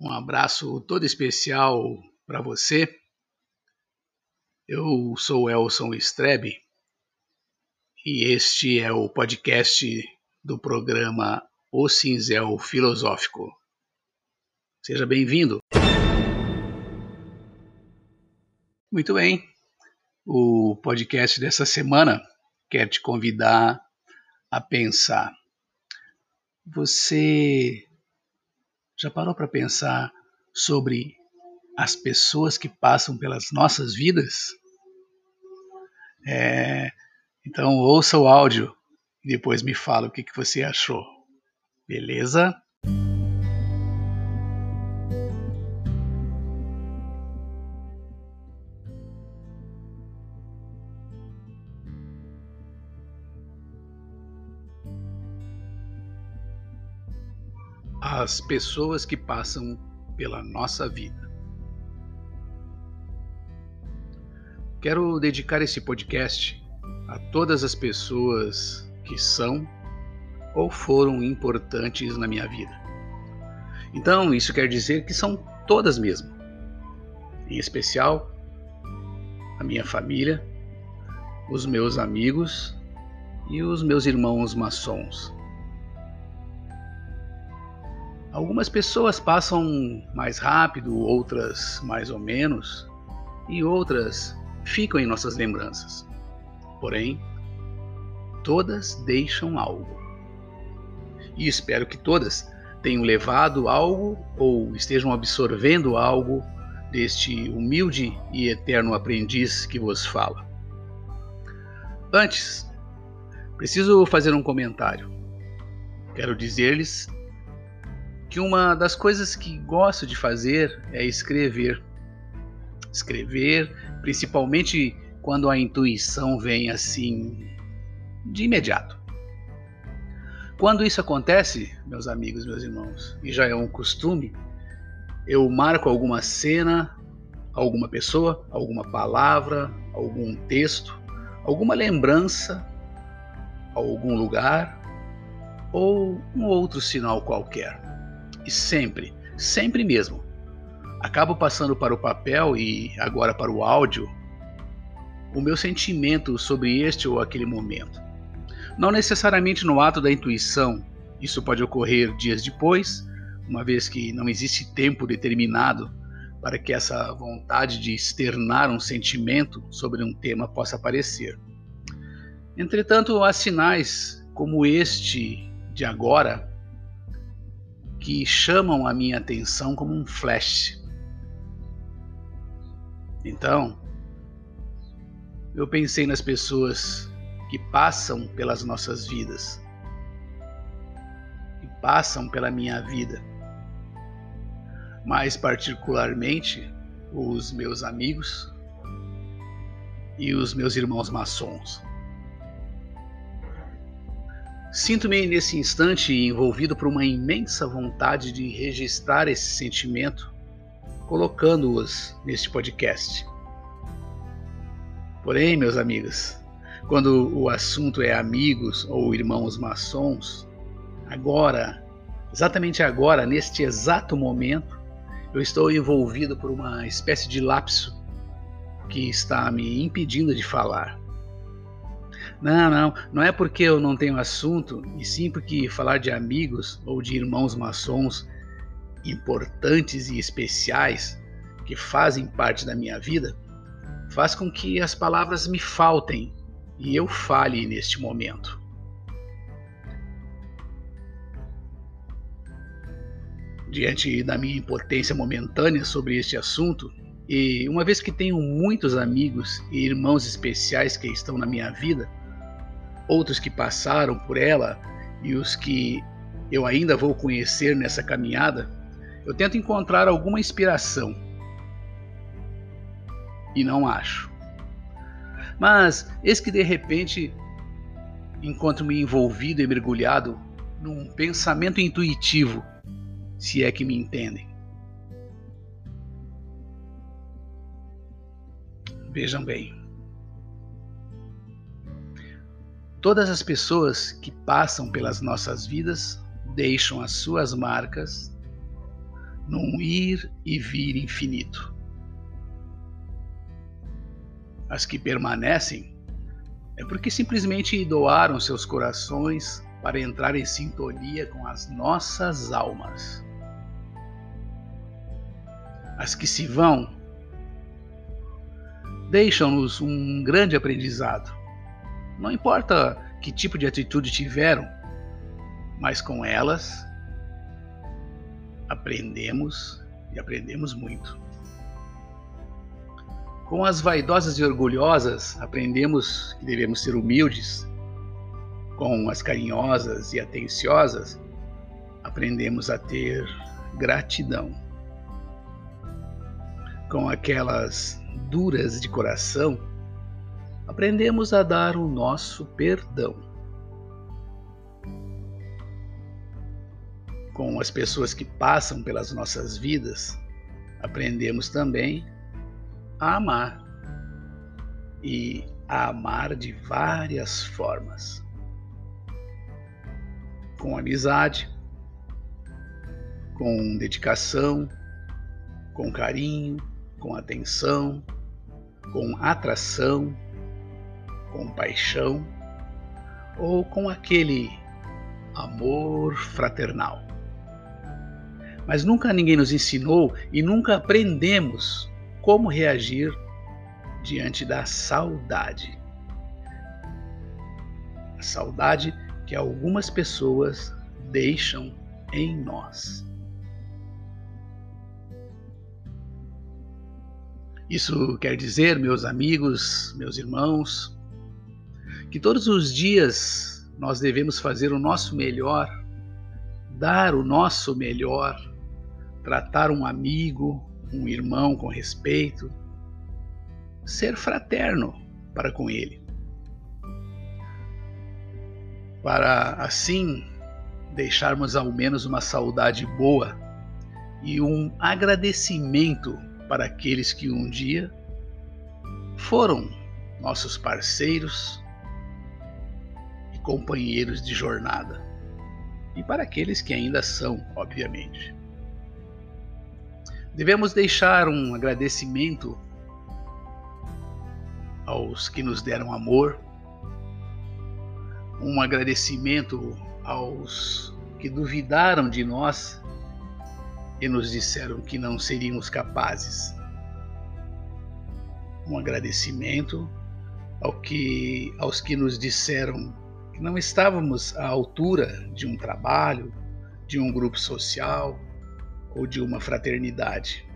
Um abraço todo especial para você. Eu sou Elson Strebe e este é o podcast do programa O Cinzel Filosófico. Seja bem-vindo. Muito bem, o podcast dessa semana quer te convidar a pensar. Você já parou para pensar sobre as pessoas que passam pelas nossas vidas? É, então ouça o áudio e depois me fala o que, que você achou. Beleza? As pessoas que passam pela nossa vida. Quero dedicar esse podcast a todas as pessoas que são ou foram importantes na minha vida. Então, isso quer dizer que são todas mesmo. Em especial, a minha família, os meus amigos e os meus irmãos maçons. Algumas pessoas passam mais rápido, outras mais ou menos, e outras ficam em nossas lembranças. Porém, todas deixam algo. E espero que todas tenham levado algo ou estejam absorvendo algo deste humilde e eterno aprendiz que vos fala. Antes, preciso fazer um comentário. Quero dizer-lhes que uma das coisas que gosto de fazer é escrever. Escrever, principalmente quando a intuição vem assim de imediato. Quando isso acontece, meus amigos, meus irmãos, e já é um costume, eu marco alguma cena, alguma pessoa, alguma palavra, algum texto, alguma lembrança, algum lugar ou um outro sinal qualquer. E sempre, sempre mesmo, acabo passando para o papel e agora para o áudio o meu sentimento sobre este ou aquele momento. Não necessariamente no ato da intuição, isso pode ocorrer dias depois, uma vez que não existe tempo determinado para que essa vontade de externar um sentimento sobre um tema possa aparecer. Entretanto, há sinais como este de agora que chamam a minha atenção como um flash. Então, eu pensei nas pessoas que passam pelas nossas vidas, que passam pela minha vida, mais particularmente os meus amigos e os meus irmãos maçons. Sinto-me nesse instante envolvido por uma imensa vontade de registrar esse sentimento, colocando-os neste podcast. Porém, meus amigos, quando o assunto é amigos ou irmãos maçons, agora, exatamente agora, neste exato momento, eu estou envolvido por uma espécie de lapso que está me impedindo de falar. Não, não, não é porque eu não tenho assunto, e sim porque falar de amigos ou de irmãos maçons importantes e especiais que fazem parte da minha vida faz com que as palavras me faltem e eu fale neste momento. Diante da minha impotência momentânea sobre este assunto, e uma vez que tenho muitos amigos e irmãos especiais que estão na minha vida, outros que passaram por ela e os que eu ainda vou conhecer nessa caminhada, eu tento encontrar alguma inspiração. E não acho. Mas eis que de repente encontro-me envolvido e mergulhado num pensamento intuitivo, se é que me entendem. Vejam bem. Todas as pessoas que passam pelas nossas vidas deixam as suas marcas num ir e vir infinito. As que permanecem é porque simplesmente doaram seus corações para entrar em sintonia com as nossas almas. As que se vão deixam-nos um grande aprendizado. Não importa que tipo de atitude tiveram, mas com elas aprendemos e aprendemos muito. Com as vaidosas e orgulhosas, aprendemos que devemos ser humildes. Com as carinhosas e atenciosas, aprendemos a ter gratidão. Com aquelas duras de coração, aprendemos a dar o nosso perdão. Com as pessoas que passam pelas nossas vidas, aprendemos também a amar e a amar de várias formas. Com amizade, com dedicação, com carinho, com atenção, com atração, com paixão ou com aquele amor fraternal. Mas nunca ninguém nos ensinou e nunca aprendemos como reagir diante da saudade. A saudade que algumas pessoas deixam em nós. Isso quer dizer, meus amigos, meus irmãos, que todos os dias nós devemos fazer o nosso melhor, dar o nosso melhor, tratar um amigo, um irmão com respeito, ser fraterno para com ele. Para assim deixarmos ao menos uma saudade boa e um agradecimento para aqueles que um dia foram nossos parceiros companheiros de jornada, e para aqueles que ainda são, obviamente. Devemos deixar um agradecimento aos que nos deram amor, um agradecimento aos que duvidaram de nós e nos disseram que não seríamos capazes. Um agradecimento ao que, aos que nos disseram que não estávamos à altura de um trabalho, de um grupo social ou de uma fraternidade.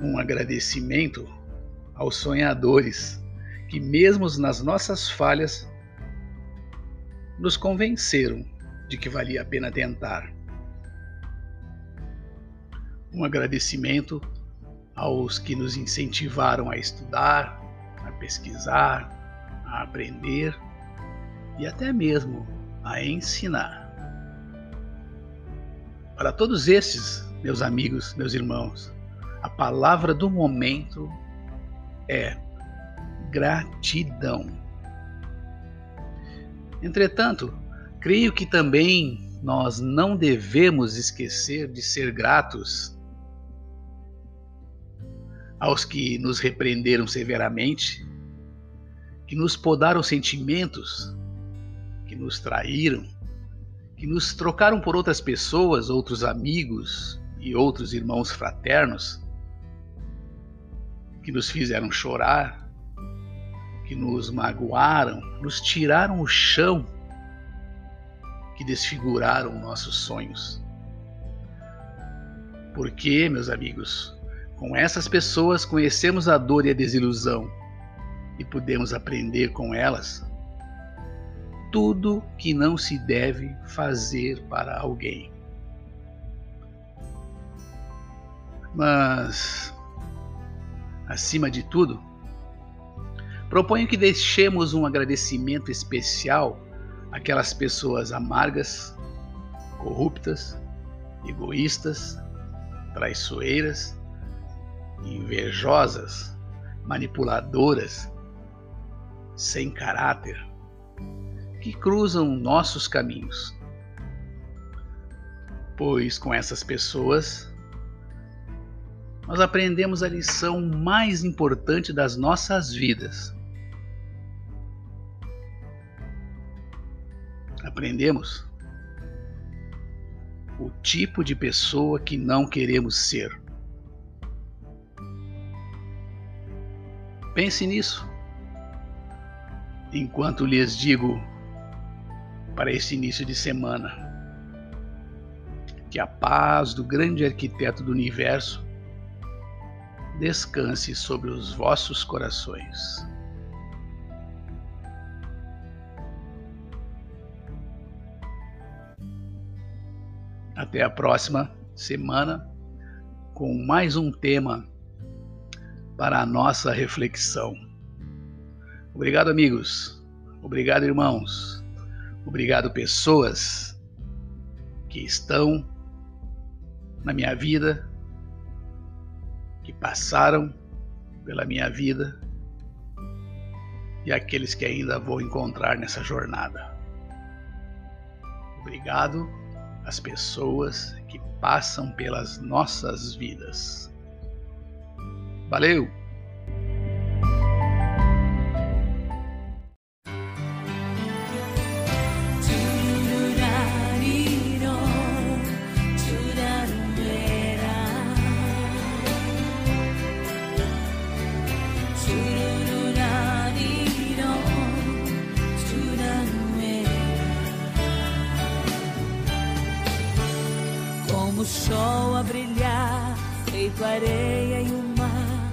Um agradecimento aos sonhadores que, mesmo nas nossas falhas, nos convenceram de que valia a pena tentar. Um agradecimento aos que nos incentivaram a estudar, a pesquisar, a aprender e até mesmo a ensinar. Para todos esses, meus amigos, meus irmãos, a palavra do momento é gratidão. Entretanto, Creio que também nós não devemos esquecer de ser gratos aos que nos repreenderam severamente, que nos podaram sentimentos, que nos traíram, que nos trocaram por outras pessoas, outros amigos e outros irmãos fraternos, que nos fizeram chorar, que nos magoaram, nos tiraram o chão que desfiguraram nossos sonhos. Porque, meus amigos, com essas pessoas conhecemos a dor e a desilusão e podemos aprender com elas tudo que não se deve fazer para alguém. Mas, acima de tudo, proponho que deixemos um agradecimento especial aquelas pessoas amargas, corruptas, egoístas, traiçoeiras, invejosas, manipuladoras, sem caráter, que cruzam nossos caminhos. Pois com essas pessoas nós aprendemos a lição mais importante das nossas vidas. Aprendemos o tipo de pessoa que não queremos ser. Pense nisso. Enquanto lhes digo para esse início de semana que a paz do grande arquiteto do universo descanse sobre os vossos corações. Até a próxima semana com mais um tema para a nossa reflexão. Obrigado, amigos. Obrigado, irmãos. Obrigado, pessoas que estão na minha vida que passaram pela minha vida e aqueles que ainda vou encontrar nessa jornada. Obrigado às pessoas que passam pelas nossas vidas. Valeu! Feito areia e o mar.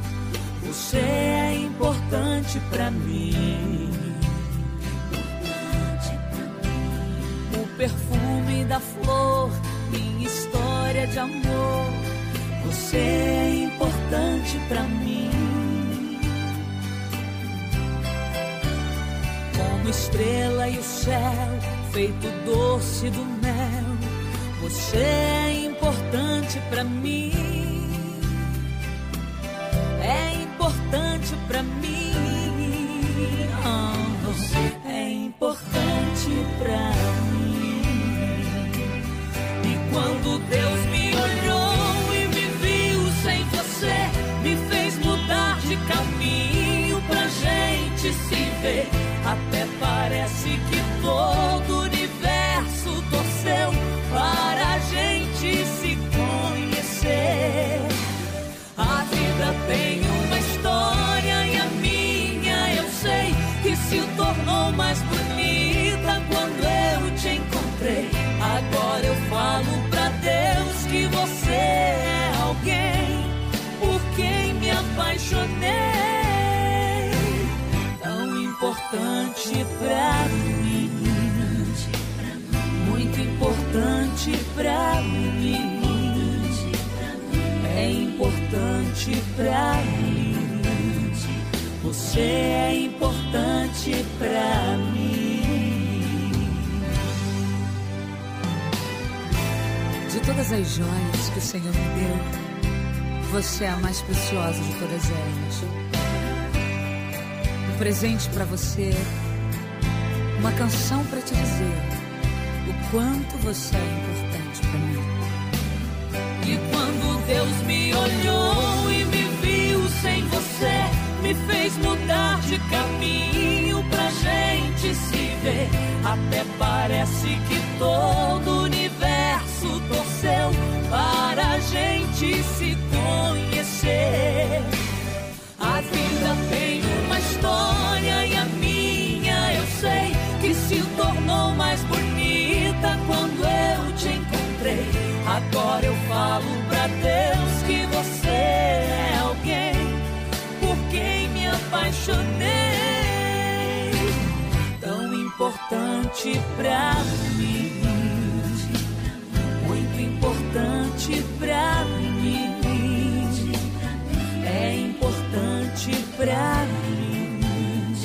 Você é importante para mim. O perfume da flor, minha história de amor. Você é importante para mim. Como estrela e o céu, feito doce do mel. Você é importante para mim. Caminho pra gente se ver. Até parece que importante pra mim, muito importante pra mim. É importante pra mim. Você é importante pra mim. De todas as joias que o Senhor me deu, você é a mais preciosa de todas elas. Um presente para você, uma canção para te dizer o quanto você é importante para mim. E quando Deus me olhou e me viu sem você, me fez mudar de caminho pra gente se ver. Até parece que todo o universo torceu para a gente se conhecer. A vida tem uma história pra Deus que você é alguém por quem me apaixonei. Tão importante pra mim, muito importante pra mim. É importante pra mim.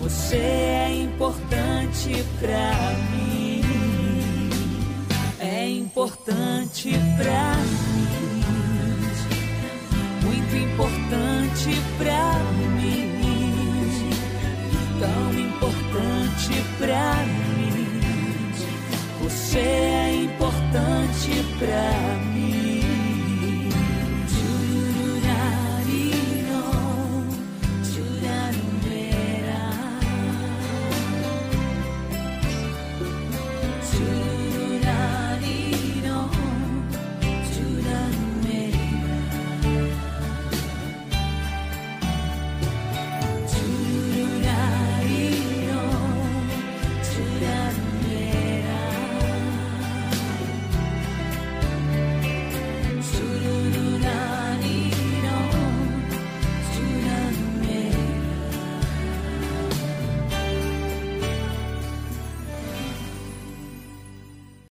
Você é importante pra mim importante pra mim. Muito importante pra mim. Tão importante pra mim. Você é importante pra mim.